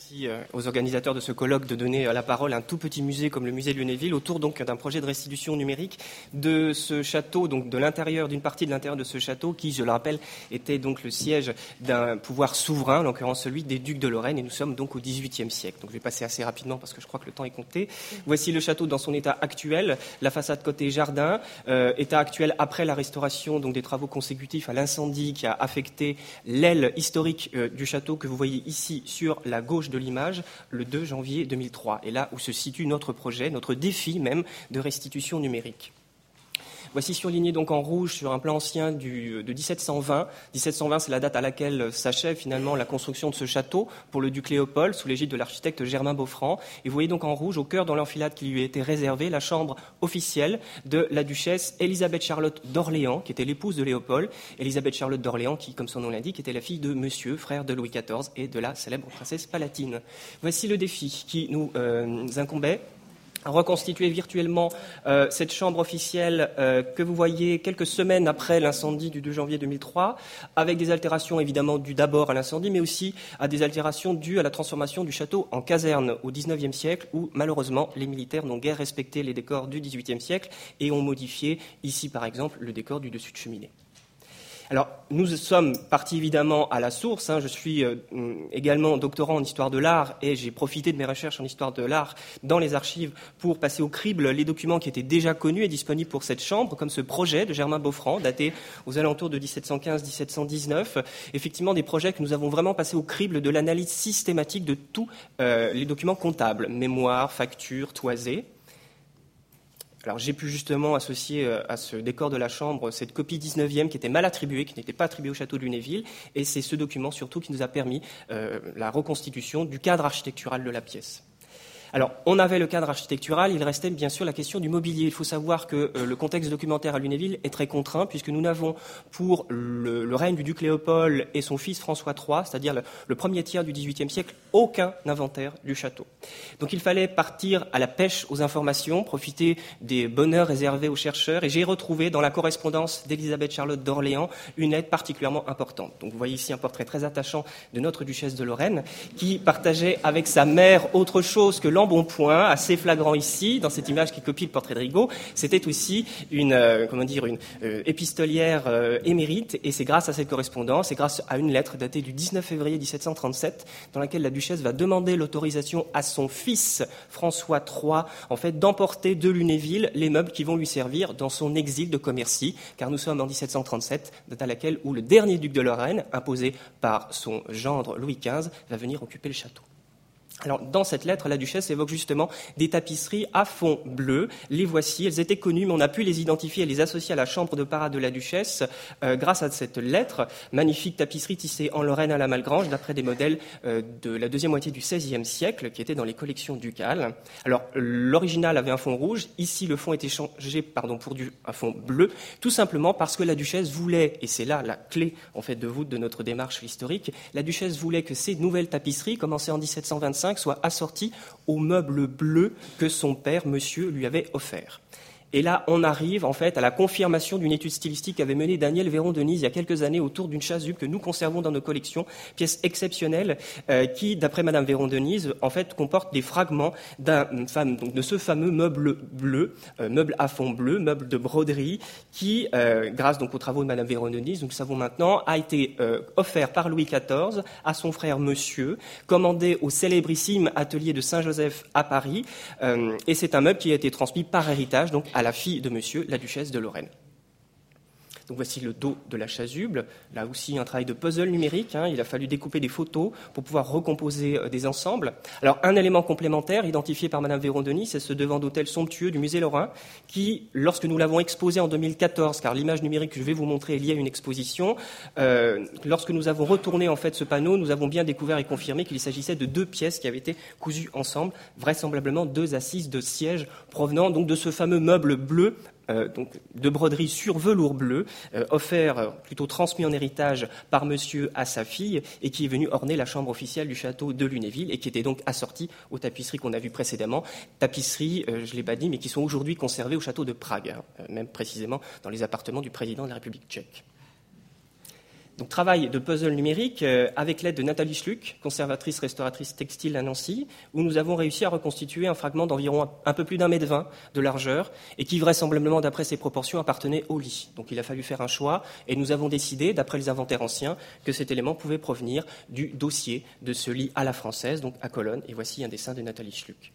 Merci euh, aux organisateurs de ce colloque de donner euh, la parole à un tout petit musée comme le musée de Lunéville autour donc d'un projet de restitution numérique de ce château, donc de l'intérieur, d'une partie de l'intérieur de ce château qui, je le rappelle, était donc le siège d'un pouvoir souverain, en l'occurrence celui des ducs de Lorraine, et nous sommes donc au XVIIIe siècle. Donc je vais passer assez rapidement parce que je crois que le temps est compté. Voici le château dans son état actuel, la façade côté jardin, euh, état actuel après la restauration, donc des travaux consécutifs à l'incendie qui a affecté l'aile historique du château que vous voyez ici sur la gauche de l'image le 2 janvier 2003, et là où se situe notre projet, notre défi même de restitution numérique. Voici surligné donc en rouge sur un plan ancien de 1720. 1720, c'est la date à laquelle s'achève finalement la construction de ce château pour le duc Léopold sous l'égide de l'architecte Germain Beaufranc. Et vous voyez donc en rouge, au cœur dans l'enfilade qui lui était réservée, la chambre officielle de la duchesse Elisabeth Charlotte d'Orléans, qui était l'épouse de Léopold. Elisabeth Charlotte d'Orléans, qui, comme son nom l'indique, était la fille de Monsieur, frère de Louis XIV et de la célèbre princesse Palatine. Voici le défi qui nous euh, incombait reconstituer virtuellement euh, cette chambre officielle euh, que vous voyez quelques semaines après l'incendie du 2 janvier 2003, avec des altérations évidemment dues d'abord à l'incendie, mais aussi à des altérations dues à la transformation du château en caserne au XIXe siècle, où malheureusement les militaires n'ont guère respecté les décors du XVIIIe siècle et ont modifié ici par exemple le décor du dessus de cheminée. Alors, nous sommes partis évidemment à la source. Hein. Je suis euh, également doctorant en histoire de l'art et j'ai profité de mes recherches en histoire de l'art dans les archives pour passer au crible les documents qui étaient déjà connus et disponibles pour cette chambre, comme ce projet de Germain Beaufranc, daté aux alentours de 1715-1719. Effectivement, des projets que nous avons vraiment passé au crible de l'analyse systématique de tous euh, les documents comptables, mémoires, factures, toisés. Alors j'ai pu justement associer euh, à ce décor de la chambre cette copie 19e qui était mal attribuée, qui n'était pas attribuée au château de Lunéville, et c'est ce document surtout qui nous a permis euh, la reconstitution du cadre architectural de la pièce. Alors, on avait le cadre architectural, il restait bien sûr la question du mobilier. Il faut savoir que euh, le contexte documentaire à Lunéville est très contraint, puisque nous n'avons pour le, règne du duc Léopold et son fils François III, c'est-à-dire le, premier tiers du XVIIIe siècle, aucun inventaire du château. Donc il fallait partir à la pêche aux informations, profiter des bonheurs réservés aux chercheurs, et j'ai retrouvé dans la correspondance d'Élisabeth Charlotte d'Orléans une aide particulièrement importante. Donc vous voyez ici un portrait très attachant de notre duchesse de Lorraine, qui partageait avec sa mère autre chose que point, assez flagrant ici, dans cette image qui copie le portrait de Rigaud. C'était aussi une, euh, comment dire, une euh, épistolière euh, émérite, et c'est grâce à cette correspondance, et grâce à une lettre datée du 19 février 1737, dans laquelle la duchesse va demander l'autorisation à son fils François III, en fait, d'emporter de Lunéville les meubles qui vont lui servir dans son exil de Commercy, car nous sommes en 1737, date à laquelle où le dernier duc de Lorraine, imposé par son gendre Louis XV, va venir occuper le château. Alors, dans cette lettre, la duchesse évoque justement des tapisseries à fond bleu. Les voici, elles étaient connues, mais on a pu les identifier et les associer à la chambre de parade de la duchesse euh, grâce à cette lettre. Magnifique tapisserie tissée en Lorraine à la Malgrange, d'après des modèles euh, de la deuxième moitié du XVIe siècle, qui étaient dans les collections ducales. Alors, l'original avait un fond rouge. Ici, le fond était changé, pardon, pour du, un fond bleu, tout simplement parce que la duchesse voulait, et c'est là la clé en fait de voûte de notre démarche historique, la duchesse voulait que ces nouvelles tapisseries, commencées en 1725 soit assorti au meuble bleu que son père, monsieur, lui avait offert. Et là, on arrive en fait à la confirmation d'une étude stylistique qu'avait menée Daniel Véron Denise il y a quelques années autour d'une chasuble que nous conservons dans nos collections, pièce exceptionnelle euh, qui, d'après Madame Véron Denise, en fait comporte des fragments d'un donc de ce fameux meuble bleu, euh, meuble à fond bleu, meuble de broderie, qui, euh, grâce donc aux travaux de Madame Véron Denise, nous le savons maintenant, a été offert par Louis XIV à son frère Monsieur, commandé au célébrissime atelier de Saint-Joseph à Paris, et c'est un meuble qui a été transmis par héritage donc la fille de monsieur, la duchesse de Lorraine. Voici le dos de la chasuble. Là aussi, un travail de puzzle numérique. Hein. Il a fallu découper des photos pour pouvoir recomposer euh, des ensembles. Alors, un élément complémentaire identifié par Madame Véron-Denis, c'est ce devant d'hôtel somptueux du musée Lorrain, qui, lorsque nous l'avons exposé en 2014, car l'image numérique que je vais vous montrer est liée à une exposition, euh, lorsque nous avons retourné en fait ce panneau, nous avons bien découvert et confirmé qu'il s'agissait de deux pièces qui avaient été cousues ensemble, vraisemblablement deux assises de siège provenant donc de ce fameux meuble bleu donc, de broderie sur velours bleu, euh, offert, euh, plutôt transmis en héritage par monsieur à sa fille, et qui est venu orner la chambre officielle du château de Lunéville, et qui était donc assorti aux tapisseries qu'on a vues précédemment, tapisseries, je ne l'ai pas dit, mais qui sont aujourd'hui conservées au château de Prague, hein, même précisément dans les appartements du président de la République tchèque. Donc travail de puzzle numérique euh, avec l'aide de Nathalie Schluck, conservatrice restauratrice textile à Nancy, où nous avons réussi à reconstituer un fragment d'environ un peu plus d'un mètre vingt de largeur et qui vraisemblablement d'après ses proportions appartenait au lit. Donc il a fallu faire un choix et nous avons décidé, d'après les inventaires anciens, que cet élément pouvait provenir du dossier de ce lit à la française, donc à Colonne. Et voici un dessin de Nathalie Schluck.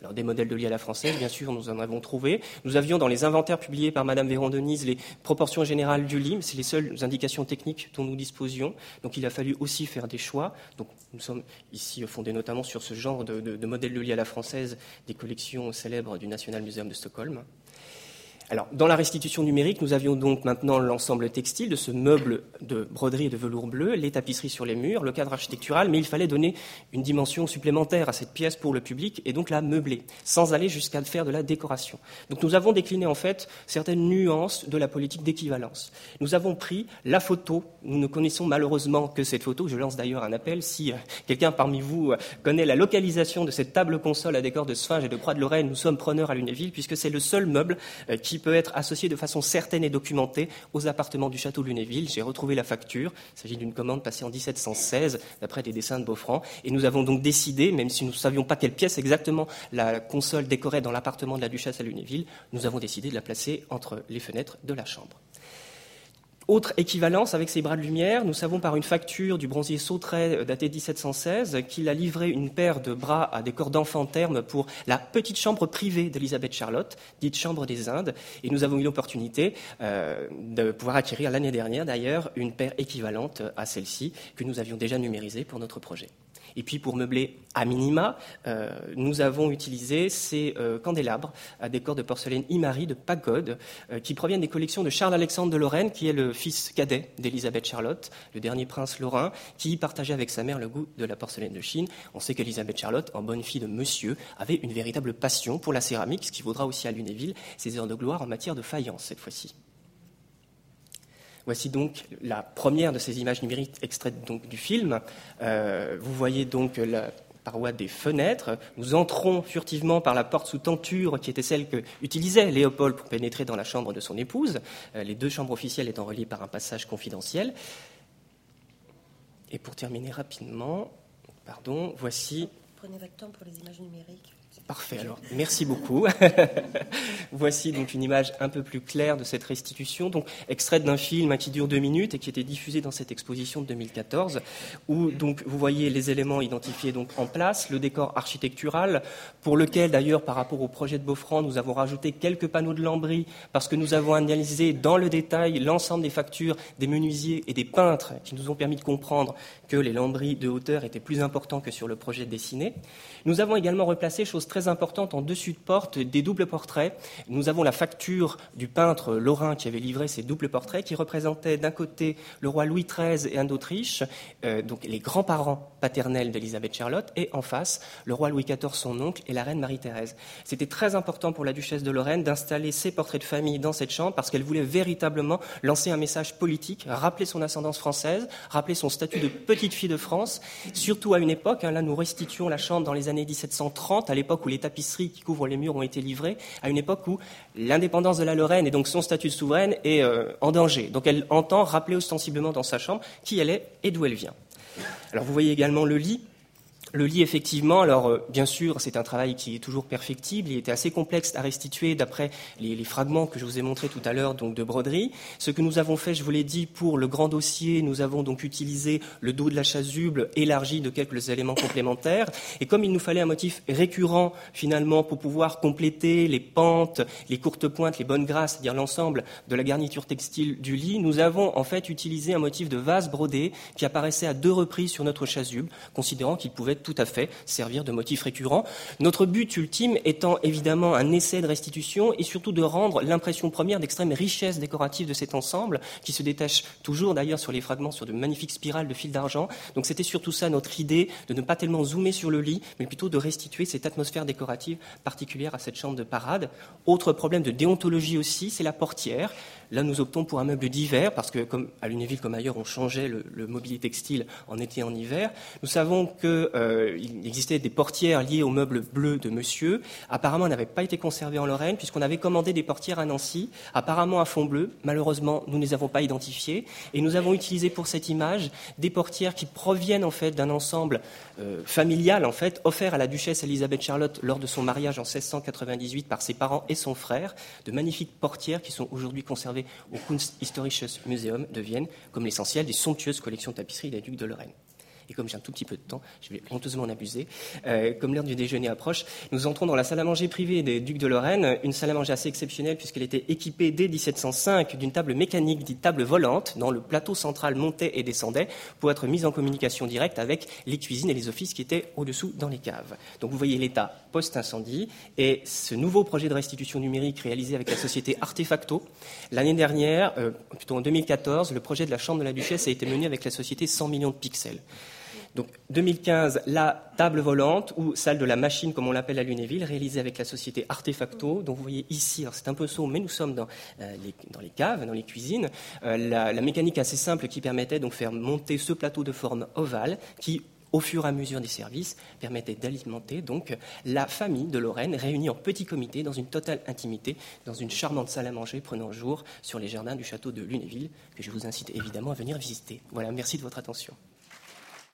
Alors, des modèles de lit à la française, bien sûr, nous en avons trouvé. Nous avions dans les inventaires publiés par Madame Véron-Denise les proportions générales du lit, c'est les seules indications techniques dont nous disposions. Donc, il a fallu aussi faire des choix. Donc, nous sommes ici fondés notamment sur ce genre de, de, de modèles de lit à la française des collections célèbres du National Museum de Stockholm. Alors, dans la restitution numérique, nous avions donc maintenant l'ensemble textile de ce meuble de broderie et de velours bleu, les tapisseries sur les murs, le cadre architectural, mais il fallait donner une dimension supplémentaire à cette pièce pour le public et donc la meubler, sans aller jusqu'à faire de la décoration. Donc, nous avons décliné en fait certaines nuances de la politique d'équivalence. Nous avons pris la photo. Nous ne connaissons malheureusement que cette photo. Je lance d'ailleurs un appel si euh, quelqu'un parmi vous euh, connaît la localisation de cette table console à décor de Sphinge et de Croix de Lorraine. Nous sommes preneurs à Lunéville puisque c'est le seul meuble euh, qui peut être associé de façon certaine et documentée aux appartements du château Lunéville. J'ai retrouvé la facture. Il s'agit d'une commande passée en 1716, d'après des dessins de Beaufranc. Et nous avons donc décidé, même si nous ne savions pas quelle pièce exactement la console décorait dans l'appartement de la duchesse à Lunéville, nous avons décidé de la placer entre les fenêtres de la chambre. Autre équivalence avec ces bras de lumière, nous savons par une facture du bronzier Sautret euh, daté 1716 qu'il a livré une paire de bras à des corps d'enfants termes pour la petite chambre privée d'Elisabeth Charlotte, dite Chambre des Indes. Et nous avons eu l'opportunité euh, de pouvoir acquérir l'année dernière d'ailleurs une paire équivalente à celle-ci que nous avions déjà numérisée pour notre projet. Et puis pour meubler à minima, euh, nous avons utilisé ces euh, candélabres à décor de porcelaine Imari de Pagode, euh, qui proviennent des collections de Charles-Alexandre de Lorraine, qui est le fils cadet d'Élisabeth Charlotte, le dernier prince lorrain, qui partageait avec sa mère le goût de la porcelaine de Chine. On sait qu'Élisabeth Charlotte, en bonne fille de monsieur, avait une véritable passion pour la céramique, ce qui vaudra aussi à Lunéville ses heures de gloire en matière de faïence cette fois-ci. Voici donc la première de ces images numériques extraites du film. Euh, vous voyez donc la paroi des fenêtres. Nous entrons furtivement par la porte sous tenture qui était celle que utilisait Léopold pour pénétrer dans la chambre de son épouse, euh, les deux chambres officielles étant reliées par un passage confidentiel. Et pour terminer rapidement, pardon, voici. Prenez votre temps pour les images numériques. Parfait, alors merci beaucoup. Voici donc une image un peu plus claire de cette restitution, donc extraite d'un film qui dure deux minutes et qui était diffusé dans cette exposition de 2014, où donc vous voyez les éléments identifiés donc en place, le décor architectural, pour lequel d'ailleurs par rapport au projet de Beaufranc, nous avons rajouté quelques panneaux de lambris parce que nous avons analysé dans le détail l'ensemble des factures des menuisiers et des peintres qui nous ont permis de comprendre que les lambris de hauteur étaient plus importants que sur le projet dessiné. Nous avons également replacé, chose très importante, en dessus de porte, des doubles portraits. Nous avons la facture du peintre Lorrain qui avait livré ces doubles portraits, qui représentaient d'un côté le roi Louis XIII et Anne d'Autriche, euh, donc les grands-parents paternels d'Elisabeth Charlotte, et en face, le roi Louis XIV, son oncle, et la reine Marie-Thérèse. C'était très important pour la duchesse de Lorraine d'installer ces portraits de famille dans cette chambre parce qu'elle voulait véritablement lancer un message politique, rappeler son ascendance française, rappeler son statut de petite fille de France, surtout à une époque, hein, là nous restituons la chambre dans les années 1730, à l'époque où les tapisseries qui couvrent les murs ont été livrées, à une époque où l'indépendance de la Lorraine et donc son statut de souveraine est euh, en danger. Donc elle entend rappeler ostensiblement dans sa chambre qui elle est et d'où elle vient. Alors vous voyez également le lit le lit, effectivement, alors euh, bien sûr, c'est un travail qui est toujours perfectible. Il était assez complexe à restituer d'après les, fragments que je vous ai montrés tout à l'heure, donc de broderie. Ce que nous avons fait, je vous l'ai dit, pour le grand dossier, nous avons donc utilisé le dos de la chasuble élargi de quelques éléments complémentaires. Et comme il nous fallait un motif récurrent, finalement, pour pouvoir compléter les pentes, les courtes pointes, les bonnes grâces, c'est-à-dire l'ensemble de la garniture textile du lit, nous avons en fait utilisé un motif de vase brodé qui apparaissait à deux reprises sur notre chasuble, considérant qu'il pouvait tout à fait servir de motif récurrent. Notre but ultime étant évidemment un essai de restitution et surtout de rendre l'impression première d'extrême richesse décorative de cet ensemble, qui se détache toujours d'ailleurs sur les fragments sur de magnifiques spirales de fil d'argent. Donc c'était surtout ça notre idée, de ne pas tellement zoomer sur le lit, mais plutôt de restituer cette atmosphère décorative particulière à cette chambre de parade. Autre problème de déontologie aussi, c'est la portière. Là, nous optons pour un meuble d'hiver, parce que comme à Lunéville comme ailleurs, on changeait le, mobilier textile en été et en hiver. Nous savons que euh, existait des portières liées au meuble bleu de monsieur. Apparemment, elles n'avaient pas été conservées en Lorraine, puisqu'on avait commandé des portières à Nancy, apparemment à fond bleu. Malheureusement, nous ne les avons pas identifiées. Et nous avons utilisé pour cette image des portières qui proviennent en fait d'un ensemble euh, familial, en fait, offert à la duchesse Elisabeth Charlotte lors de son mariage en 1698 par ses parents et son frère. De magnifiques portières qui sont aujourd'hui conservées au Kunsthistorisches Museum de Vienne, comme l'essentiel des somptueuses collections de tapisseries des ducs de Lorraine et comme j'ai un tout petit peu de temps, je vais honteusement en abuser, euh, comme l'heure du déjeuner approche, nous entrons dans la salle à manger privée des ducs de Lorraine, une salle à manger assez exceptionnelle puisqu'elle était équipée dès 1705 d'une table mécanique dite table volante, dont le plateau central montait et descendait pour être mise en communication directe avec les cuisines et les offices qui étaient au-dessous dans les caves. Donc vous voyez l'état post-incendie et ce nouveau projet de restitution numérique réalisé avec la société Artefacto. L'année dernière, euh, plutôt en 2014, le projet de la Chambre de la Duchesse a été mené avec la société 100 millions de pixels. Donc 2015, la table volante ou salle de la machine, comme on l'appelle à Lunéville, réalisée avec la société Artefacto. Donc vous voyez ici, c'est un peu saut, mais nous sommes dans, euh, les, caves, dans les cuisines. Euh, la, la, mécanique assez simple qui permettait donc faire monter ce plateau de forme ovale qui au fur et à mesure des services, permettait d'alimenter donc la famille de Lorraine réunie en petit comité dans une totale intimité, dans une charmante salle à manger prenant jour sur les jardins du château de Lunéville, que je vous incite évidemment à venir visiter. Voilà, merci de votre attention.